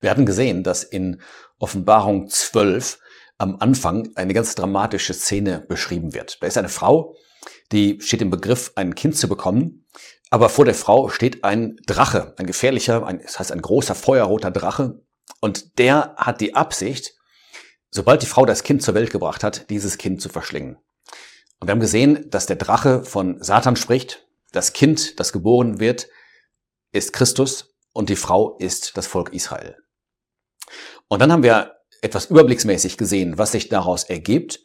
Wir hatten gesehen, dass in Offenbarung 12 am Anfang eine ganz dramatische Szene beschrieben wird. Da ist eine Frau, die steht im Begriff, ein Kind zu bekommen, aber vor der Frau steht ein Drache, ein gefährlicher, ein, das heißt ein großer feuerroter Drache, und der hat die Absicht, sobald die Frau das Kind zur Welt gebracht hat, dieses Kind zu verschlingen. Und wir haben gesehen, dass der Drache von Satan spricht, das Kind, das geboren wird, ist Christus und die Frau ist das Volk Israel. Und dann haben wir etwas überblicksmäßig gesehen, was sich daraus ergibt,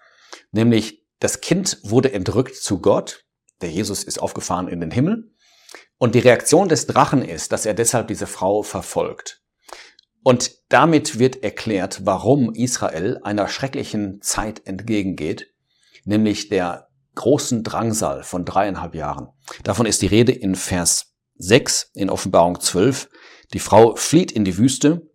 nämlich das Kind wurde entrückt zu Gott, der Jesus ist aufgefahren in den Himmel, und die Reaktion des Drachen ist, dass er deshalb diese Frau verfolgt. Und damit wird erklärt, warum Israel einer schrecklichen Zeit entgegengeht, nämlich der großen Drangsal von dreieinhalb Jahren. Davon ist die Rede in Vers 6 in Offenbarung 12. Die Frau flieht in die Wüste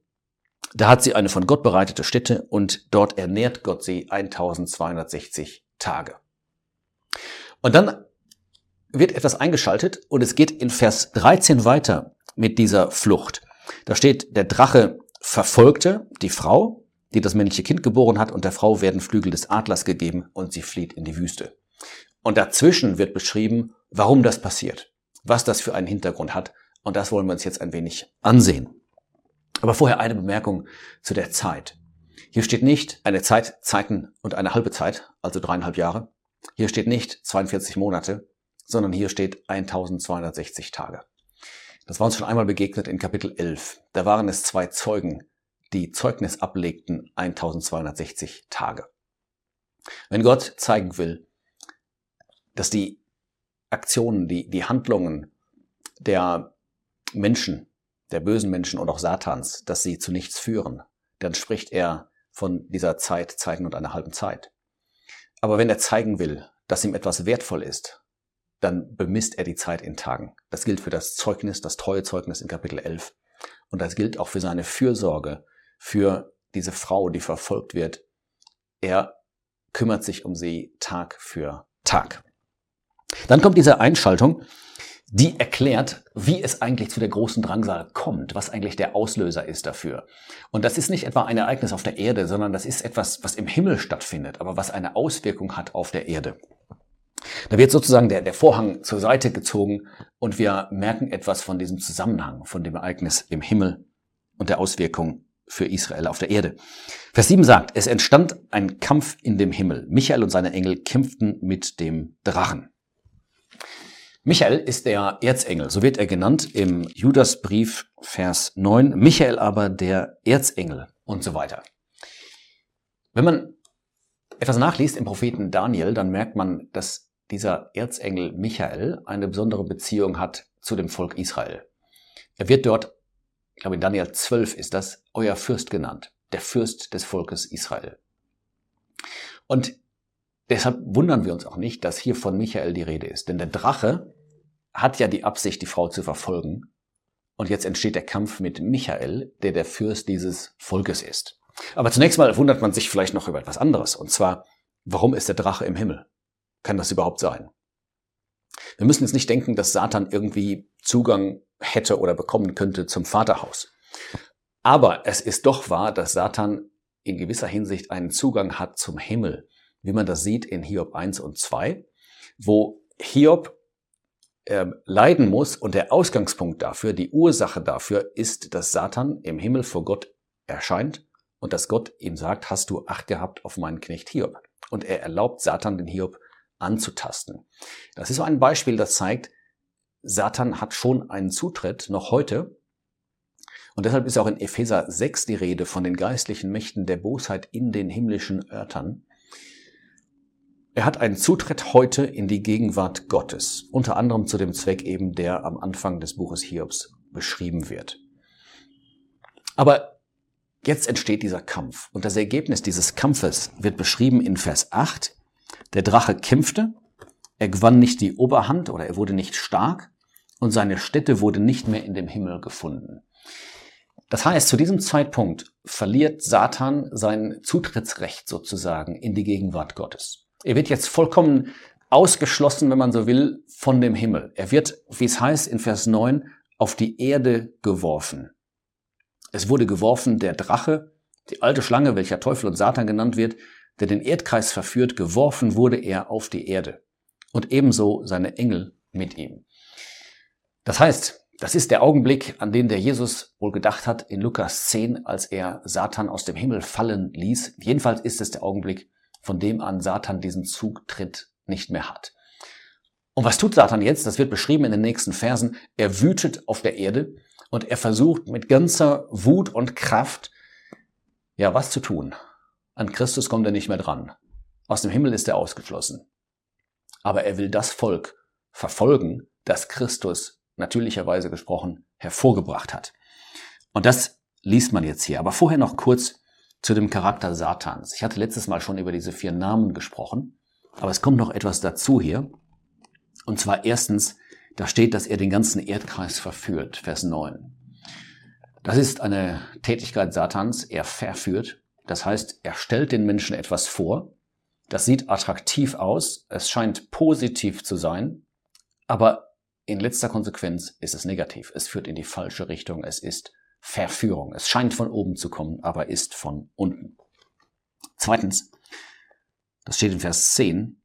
da hat sie eine von Gott bereitete Stätte und dort ernährt Gott sie 1260 Tage. Und dann wird etwas eingeschaltet und es geht in Vers 13 weiter mit dieser Flucht. Da steht, der Drache verfolgte die Frau, die das männliche Kind geboren hat, und der Frau werden Flügel des Adlers gegeben und sie flieht in die Wüste. Und dazwischen wird beschrieben, warum das passiert, was das für einen Hintergrund hat. Und das wollen wir uns jetzt ein wenig ansehen. Aber vorher eine Bemerkung zu der Zeit. Hier steht nicht eine Zeit, Zeiten und eine halbe Zeit, also dreieinhalb Jahre. Hier steht nicht 42 Monate, sondern hier steht 1260 Tage. Das war uns schon einmal begegnet in Kapitel 11. Da waren es zwei Zeugen, die Zeugnis ablegten 1260 Tage. Wenn Gott zeigen will, dass die Aktionen, die, die Handlungen der Menschen der bösen Menschen und auch Satans, dass sie zu nichts führen, dann spricht er von dieser Zeit, Zeiten und einer halben Zeit. Aber wenn er zeigen will, dass ihm etwas wertvoll ist, dann bemisst er die Zeit in Tagen. Das gilt für das Zeugnis, das treue Zeugnis in Kapitel 11. Und das gilt auch für seine Fürsorge für diese Frau, die verfolgt wird. Er kümmert sich um sie Tag für Tag. Dann kommt diese Einschaltung, die erklärt, wie es eigentlich zu der großen Drangsal kommt, was eigentlich der Auslöser ist dafür. Und das ist nicht etwa ein Ereignis auf der Erde, sondern das ist etwas, was im Himmel stattfindet, aber was eine Auswirkung hat auf der Erde. Da wird sozusagen der, der Vorhang zur Seite gezogen und wir merken etwas von diesem Zusammenhang, von dem Ereignis im Himmel und der Auswirkung für Israel auf der Erde. Vers 7 sagt, es entstand ein Kampf in dem Himmel. Michael und seine Engel kämpften mit dem Drachen. Michael ist der Erzengel, so wird er genannt im Judasbrief Vers 9. Michael aber der Erzengel und so weiter. Wenn man etwas nachliest im Propheten Daniel, dann merkt man, dass dieser Erzengel Michael eine besondere Beziehung hat zu dem Volk Israel. Er wird dort, ich glaube in Daniel 12 ist das, euer Fürst genannt, der Fürst des Volkes Israel. Und Deshalb wundern wir uns auch nicht, dass hier von Michael die Rede ist. Denn der Drache hat ja die Absicht, die Frau zu verfolgen. Und jetzt entsteht der Kampf mit Michael, der der Fürst dieses Volkes ist. Aber zunächst mal wundert man sich vielleicht noch über etwas anderes. Und zwar, warum ist der Drache im Himmel? Kann das überhaupt sein? Wir müssen jetzt nicht denken, dass Satan irgendwie Zugang hätte oder bekommen könnte zum Vaterhaus. Aber es ist doch wahr, dass Satan in gewisser Hinsicht einen Zugang hat zum Himmel wie man das sieht in Hiob 1 und 2, wo Hiob äh, leiden muss und der Ausgangspunkt dafür, die Ursache dafür ist, dass Satan im Himmel vor Gott erscheint und dass Gott ihm sagt, hast du Acht gehabt auf meinen Knecht Hiob. Und er erlaubt Satan den Hiob anzutasten. Das ist so ein Beispiel, das zeigt, Satan hat schon einen Zutritt, noch heute. Und deshalb ist auch in Epheser 6 die Rede von den geistlichen Mächten der Bosheit in den himmlischen Örtern. Er hat einen Zutritt heute in die Gegenwart Gottes, unter anderem zu dem Zweck eben, der am Anfang des Buches Hiobs beschrieben wird. Aber jetzt entsteht dieser Kampf und das Ergebnis dieses Kampfes wird beschrieben in Vers 8. Der Drache kämpfte, er gewann nicht die Oberhand oder er wurde nicht stark und seine Stätte wurde nicht mehr in dem Himmel gefunden. Das heißt, zu diesem Zeitpunkt verliert Satan sein Zutrittsrecht sozusagen in die Gegenwart Gottes. Er wird jetzt vollkommen ausgeschlossen, wenn man so will, von dem Himmel. Er wird, wie es heißt in Vers 9, auf die Erde geworfen. Es wurde geworfen der Drache, die alte Schlange, welcher Teufel und Satan genannt wird, der den Erdkreis verführt, geworfen wurde er auf die Erde. Und ebenso seine Engel mit ihm. Das heißt, das ist der Augenblick, an den der Jesus wohl gedacht hat in Lukas 10, als er Satan aus dem Himmel fallen ließ. Jedenfalls ist es der Augenblick, von dem an Satan diesen Zugtritt nicht mehr hat. Und was tut Satan jetzt? Das wird beschrieben in den nächsten Versen. Er wütet auf der Erde und er versucht mit ganzer Wut und Kraft, ja, was zu tun. An Christus kommt er nicht mehr dran. Aus dem Himmel ist er ausgeschlossen. Aber er will das Volk verfolgen, das Christus natürlicherweise gesprochen hervorgebracht hat. Und das liest man jetzt hier. Aber vorher noch kurz zu dem Charakter Satans. Ich hatte letztes Mal schon über diese vier Namen gesprochen, aber es kommt noch etwas dazu hier. Und zwar erstens, da steht, dass er den ganzen Erdkreis verführt, Vers 9. Das ist eine Tätigkeit Satans, er verführt. Das heißt, er stellt den Menschen etwas vor. Das sieht attraktiv aus, es scheint positiv zu sein, aber in letzter Konsequenz ist es negativ. Es führt in die falsche Richtung, es ist Verführung. Es scheint von oben zu kommen, aber ist von unten. Zweitens, das steht in Vers 10,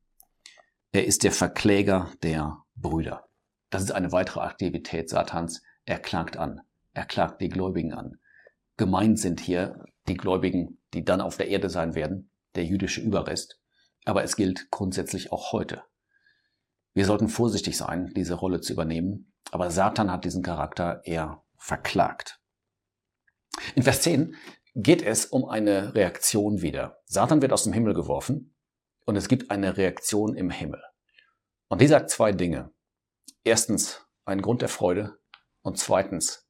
er ist der Verkläger der Brüder. Das ist eine weitere Aktivität Satans. Er klagt an. Er klagt die Gläubigen an. Gemeint sind hier die Gläubigen, die dann auf der Erde sein werden, der jüdische Überrest. Aber es gilt grundsätzlich auch heute. Wir sollten vorsichtig sein, diese Rolle zu übernehmen. Aber Satan hat diesen Charakter eher verklagt. In Vers 10 geht es um eine Reaktion wieder. Satan wird aus dem Himmel geworfen und es gibt eine Reaktion im Himmel. Und die sagt zwei Dinge. Erstens ein Grund der Freude und zweitens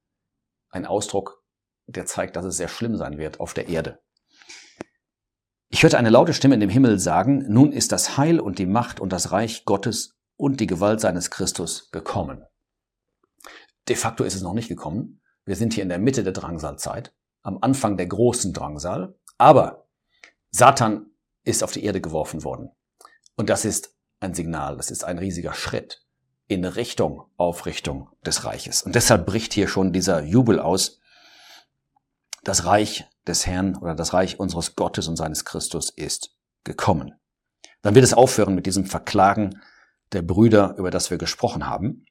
ein Ausdruck, der zeigt, dass es sehr schlimm sein wird auf der Erde. Ich hörte eine laute Stimme in dem Himmel sagen, nun ist das Heil und die Macht und das Reich Gottes und die Gewalt seines Christus gekommen. De facto ist es noch nicht gekommen. Wir sind hier in der Mitte der Drangsalzeit, am Anfang der großen Drangsal, aber Satan ist auf die Erde geworfen worden. Und das ist ein Signal, das ist ein riesiger Schritt in Richtung Aufrichtung des Reiches. Und deshalb bricht hier schon dieser Jubel aus. Das Reich des Herrn oder das Reich unseres Gottes und seines Christus ist gekommen. Dann wird es aufhören mit diesem Verklagen der Brüder, über das wir gesprochen haben.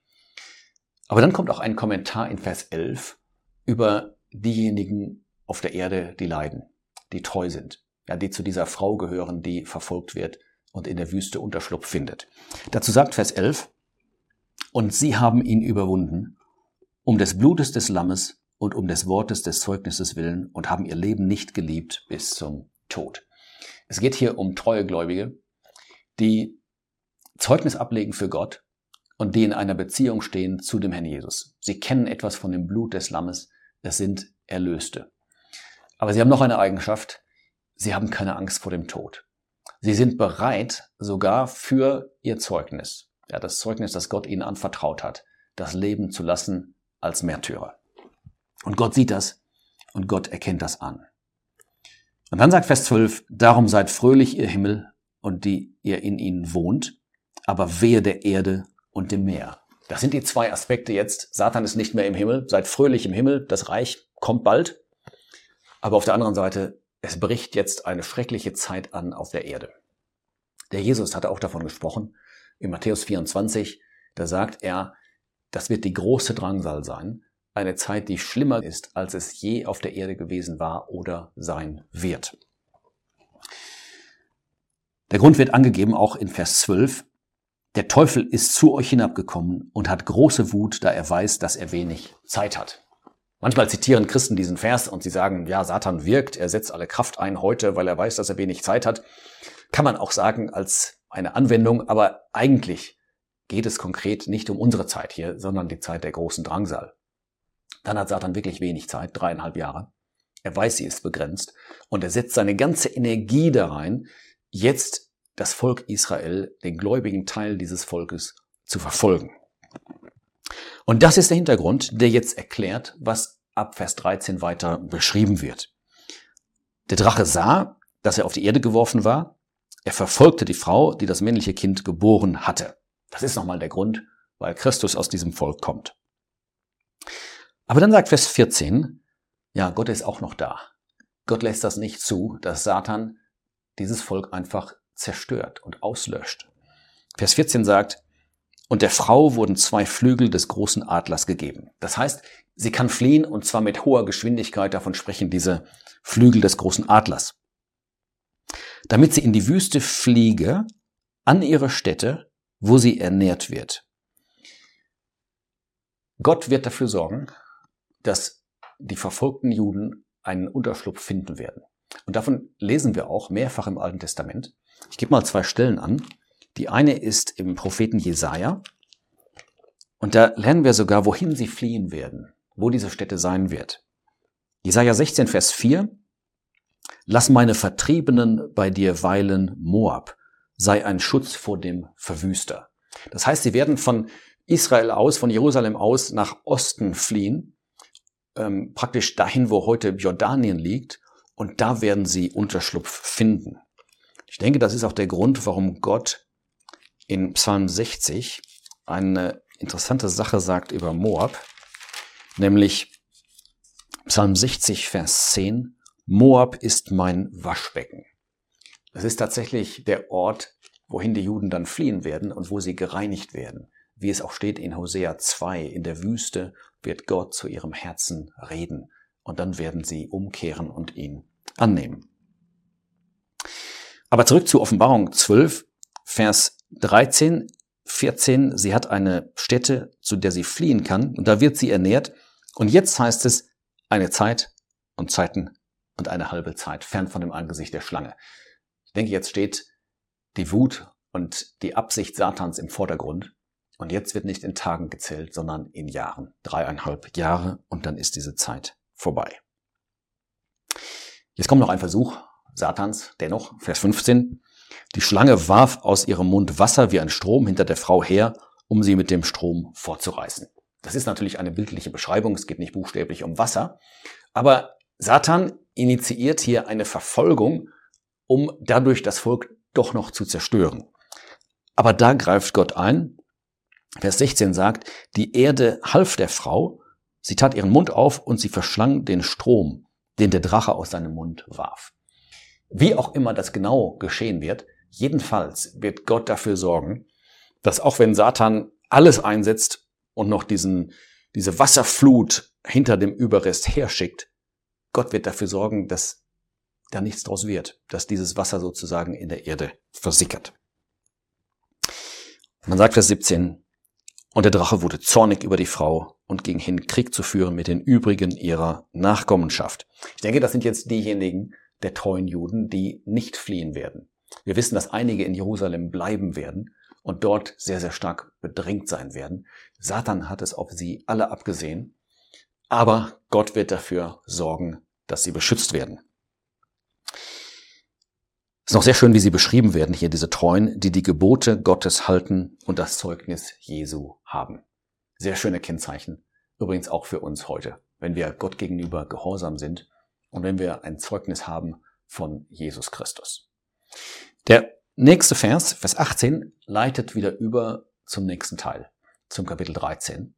Aber dann kommt auch ein Kommentar in Vers 11 über diejenigen auf der Erde, die leiden, die treu sind, ja, die zu dieser Frau gehören, die verfolgt wird und in der Wüste Unterschlupf findet. Dazu sagt Vers 11, und sie haben ihn überwunden, um des Blutes des Lammes und um des Wortes des Zeugnisses willen und haben ihr Leben nicht geliebt bis zum Tod. Es geht hier um treue Gläubige, die Zeugnis ablegen für Gott und die in einer Beziehung stehen zu dem Herrn Jesus. Sie kennen etwas von dem Blut des Lammes, es sind Erlöste. Aber sie haben noch eine Eigenschaft, sie haben keine Angst vor dem Tod. Sie sind bereit sogar für ihr Zeugnis, ja, das Zeugnis, das Gott ihnen anvertraut hat, das Leben zu lassen als Märtyrer. Und Gott sieht das und Gott erkennt das an. Und dann sagt Vers 12, darum seid fröhlich ihr Himmel und die ihr in ihnen wohnt, aber wehe der Erde und dem Meer. Das sind die zwei Aspekte jetzt. Satan ist nicht mehr im Himmel, seid fröhlich im Himmel, das Reich kommt bald. Aber auf der anderen Seite, es bricht jetzt eine schreckliche Zeit an auf der Erde. Der Jesus hatte auch davon gesprochen. In Matthäus 24, da sagt er, das wird die große Drangsal sein, eine Zeit, die schlimmer ist, als es je auf der Erde gewesen war oder sein wird. Der Grund wird angegeben auch in Vers 12, der Teufel ist zu euch hinabgekommen und hat große Wut, da er weiß, dass er wenig Zeit hat. Manchmal zitieren Christen diesen Vers und sie sagen, ja, Satan wirkt, er setzt alle Kraft ein heute, weil er weiß, dass er wenig Zeit hat. Kann man auch sagen als eine Anwendung, aber eigentlich geht es konkret nicht um unsere Zeit hier, sondern die Zeit der großen Drangsal. Dann hat Satan wirklich wenig Zeit, dreieinhalb Jahre. Er weiß, sie ist begrenzt und er setzt seine ganze Energie da rein, jetzt das Volk Israel, den gläubigen Teil dieses Volkes, zu verfolgen. Und das ist der Hintergrund, der jetzt erklärt, was ab Vers 13 weiter beschrieben wird. Der Drache sah, dass er auf die Erde geworfen war. Er verfolgte die Frau, die das männliche Kind geboren hatte. Das ist nochmal der Grund, weil Christus aus diesem Volk kommt. Aber dann sagt Vers 14, ja, Gott ist auch noch da. Gott lässt das nicht zu, dass Satan dieses Volk einfach zerstört und auslöscht. Vers 14 sagt, und der Frau wurden zwei Flügel des großen Adlers gegeben. Das heißt, sie kann fliehen und zwar mit hoher Geschwindigkeit, davon sprechen diese Flügel des großen Adlers. Damit sie in die Wüste fliege, an ihre Stätte, wo sie ernährt wird. Gott wird dafür sorgen, dass die verfolgten Juden einen Unterschlupf finden werden. Und davon lesen wir auch mehrfach im Alten Testament. Ich gebe mal zwei Stellen an. Die eine ist im Propheten Jesaja. Und da lernen wir sogar, wohin sie fliehen werden, wo diese Stätte sein wird. Jesaja 16, Vers 4. Lass meine Vertriebenen bei dir weilen, Moab, sei ein Schutz vor dem Verwüster. Das heißt, sie werden von Israel aus, von Jerusalem aus nach Osten fliehen, ähm, praktisch dahin, wo heute Jordanien liegt, und da werden sie Unterschlupf finden. Ich denke, das ist auch der Grund, warum Gott in Psalm 60 eine interessante Sache sagt über Moab, nämlich Psalm 60, Vers 10, Moab ist mein Waschbecken. Das ist tatsächlich der Ort, wohin die Juden dann fliehen werden und wo sie gereinigt werden. Wie es auch steht in Hosea 2, in der Wüste wird Gott zu ihrem Herzen reden und dann werden sie umkehren und ihn annehmen. Aber zurück zu Offenbarung 12, Vers 13, 14. Sie hat eine Stätte, zu der sie fliehen kann und da wird sie ernährt. Und jetzt heißt es eine Zeit und Zeiten und eine halbe Zeit fern von dem Angesicht der Schlange. Ich denke, jetzt steht die Wut und die Absicht Satans im Vordergrund. Und jetzt wird nicht in Tagen gezählt, sondern in Jahren. Dreieinhalb Jahre und dann ist diese Zeit vorbei. Jetzt kommt noch ein Versuch Satans, dennoch, Vers 15. Die Schlange warf aus ihrem Mund Wasser wie ein Strom hinter der Frau her, um sie mit dem Strom fortzureißen. Das ist natürlich eine bildliche Beschreibung, es geht nicht buchstäblich um Wasser, aber Satan initiiert hier eine Verfolgung, um dadurch das Volk doch noch zu zerstören. Aber da greift Gott ein. Vers 16 sagt, die Erde half der Frau, sie tat ihren Mund auf und sie verschlang den Strom, den der Drache aus seinem Mund warf. Wie auch immer das genau geschehen wird, jedenfalls wird Gott dafür sorgen, dass auch wenn Satan alles einsetzt und noch diesen, diese Wasserflut hinter dem Überrest herschickt, Gott wird dafür sorgen, dass da nichts draus wird, dass dieses Wasser sozusagen in der Erde versickert. Man sagt Vers 17, und der Drache wurde zornig über die Frau und ging hin, Krieg zu führen mit den übrigen ihrer Nachkommenschaft. Ich denke, das sind jetzt diejenigen der treuen Juden, die nicht fliehen werden. Wir wissen, dass einige in Jerusalem bleiben werden und dort sehr, sehr stark bedrängt sein werden. Satan hat es auf sie alle abgesehen, aber Gott wird dafür sorgen, dass sie beschützt werden. Es ist noch sehr schön, wie sie beschrieben werden hier, diese Treuen, die die Gebote Gottes halten und das Zeugnis Jesu haben. Sehr schöne Kennzeichen. Übrigens auch für uns heute, wenn wir Gott gegenüber gehorsam sind und wenn wir ein Zeugnis haben von Jesus Christus. Der nächste Vers, Vers 18, leitet wieder über zum nächsten Teil, zum Kapitel 13,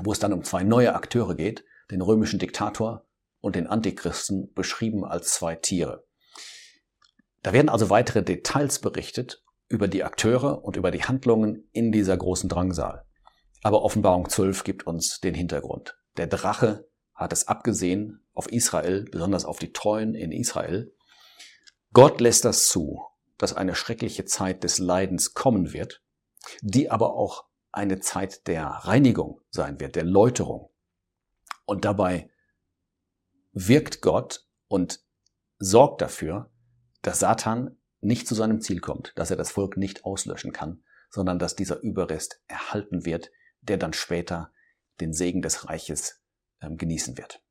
wo es dann um zwei neue Akteure geht, den römischen Diktator und den Antichristen, beschrieben als zwei Tiere. Da werden also weitere Details berichtet über die Akteure und über die Handlungen in dieser großen Drangsal. Aber Offenbarung 12 gibt uns den Hintergrund. Der Drache hat es abgesehen auf Israel, besonders auf die Treuen in Israel. Gott lässt das zu, dass eine schreckliche Zeit des Leidens kommen wird, die aber auch eine Zeit der Reinigung sein wird, der Läuterung. Und dabei wirkt Gott und sorgt dafür, dass Satan nicht zu seinem Ziel kommt, dass er das Volk nicht auslöschen kann, sondern dass dieser Überrest erhalten wird, der dann später den Segen des Reiches ähm, genießen wird.